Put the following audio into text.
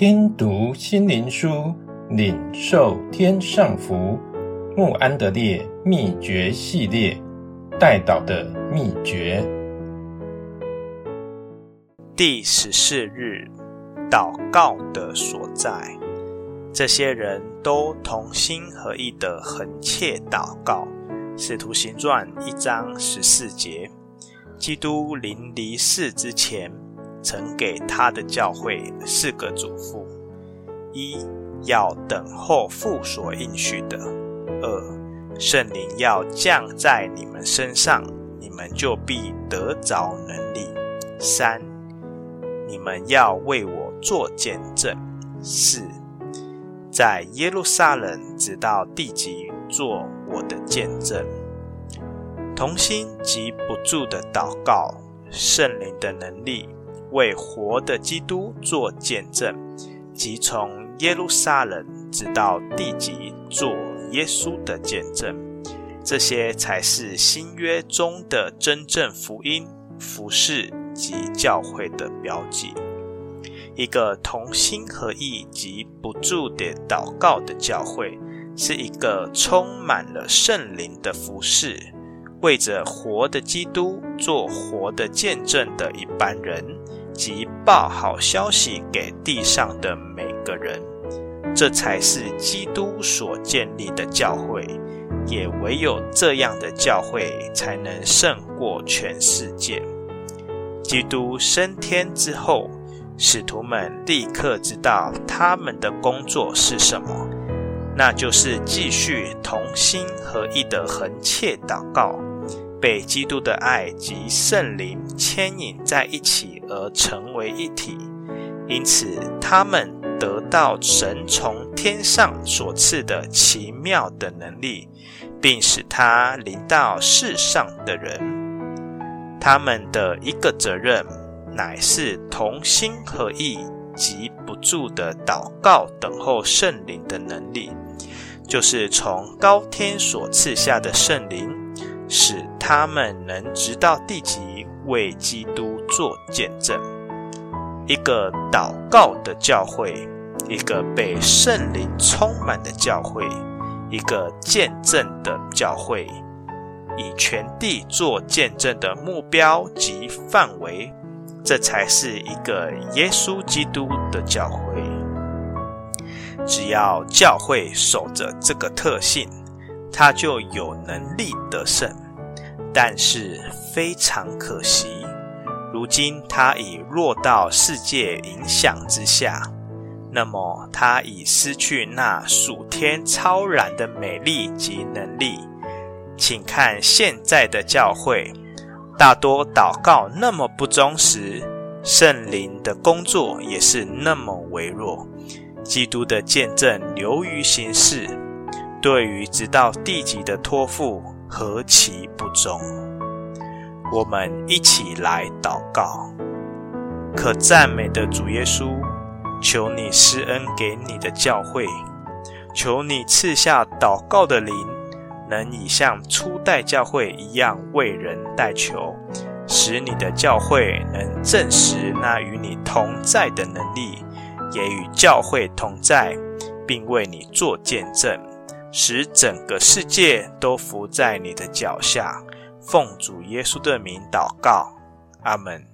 听读心灵书，领受天上福。穆安德烈秘诀系列，代祷的秘诀。第十四日，祷告的所在。这些人都同心合意的恒切祷告。使徒行传一章十四节，基督临离世之前，曾给他的教会四个嘱咐：一要等候父所应许的；二圣灵要降在你们身上，你们就必得着能力；三你们要为我作见证；四在耶路撒冷直到地极做我的见证，同心及不住的祷告，圣灵的能力为活的基督做见证，即从耶路撒冷直到地极做耶稣的见证。这些才是新约中的真正福音、服事及教会的标记。一个同心合意及不住的祷告的教会。是一个充满了圣灵的服事，为着活的基督做活的见证的一般人，及报好消息给地上的每个人，这才是基督所建立的教会。也唯有这样的教会，才能胜过全世界。基督升天之后，使徒们立刻知道他们的工作是什么。那就是继续同心合意的恒切祷告，被基督的爱及圣灵牵引在一起而成为一体。因此，他们得到神从天上所赐的奇妙的能力，并使他临到世上的人。他们的一个责任，乃是同心合意及不住的祷告，等候圣灵的能力。就是从高天所赐下的圣灵，使他们能直到地极为基督做见证。一个祷告的教会，一个被圣灵充满的教会，一个见证的教会，以全地做见证的目标及范围，这才是一个耶稣基督的教会。只要教会守着这个特性，他就有能力得胜。但是非常可惜，如今他已落到世界影响之下，那么他已失去那属天超然的美丽及能力。请看现在的教会，大多祷告那么不忠实，圣灵的工作也是那么微弱。基督的见证流于形式，对于直到地极的托付何其不忠！我们一起来祷告，可赞美的主耶稣，求你施恩给你的教会，求你赐下祷告的灵，能以像初代教会一样为人代求，使你的教会能证实那与你同在的能力。也与教会同在，并为你做见证，使整个世界都伏在你的脚下。奉主耶稣的名祷告，阿门。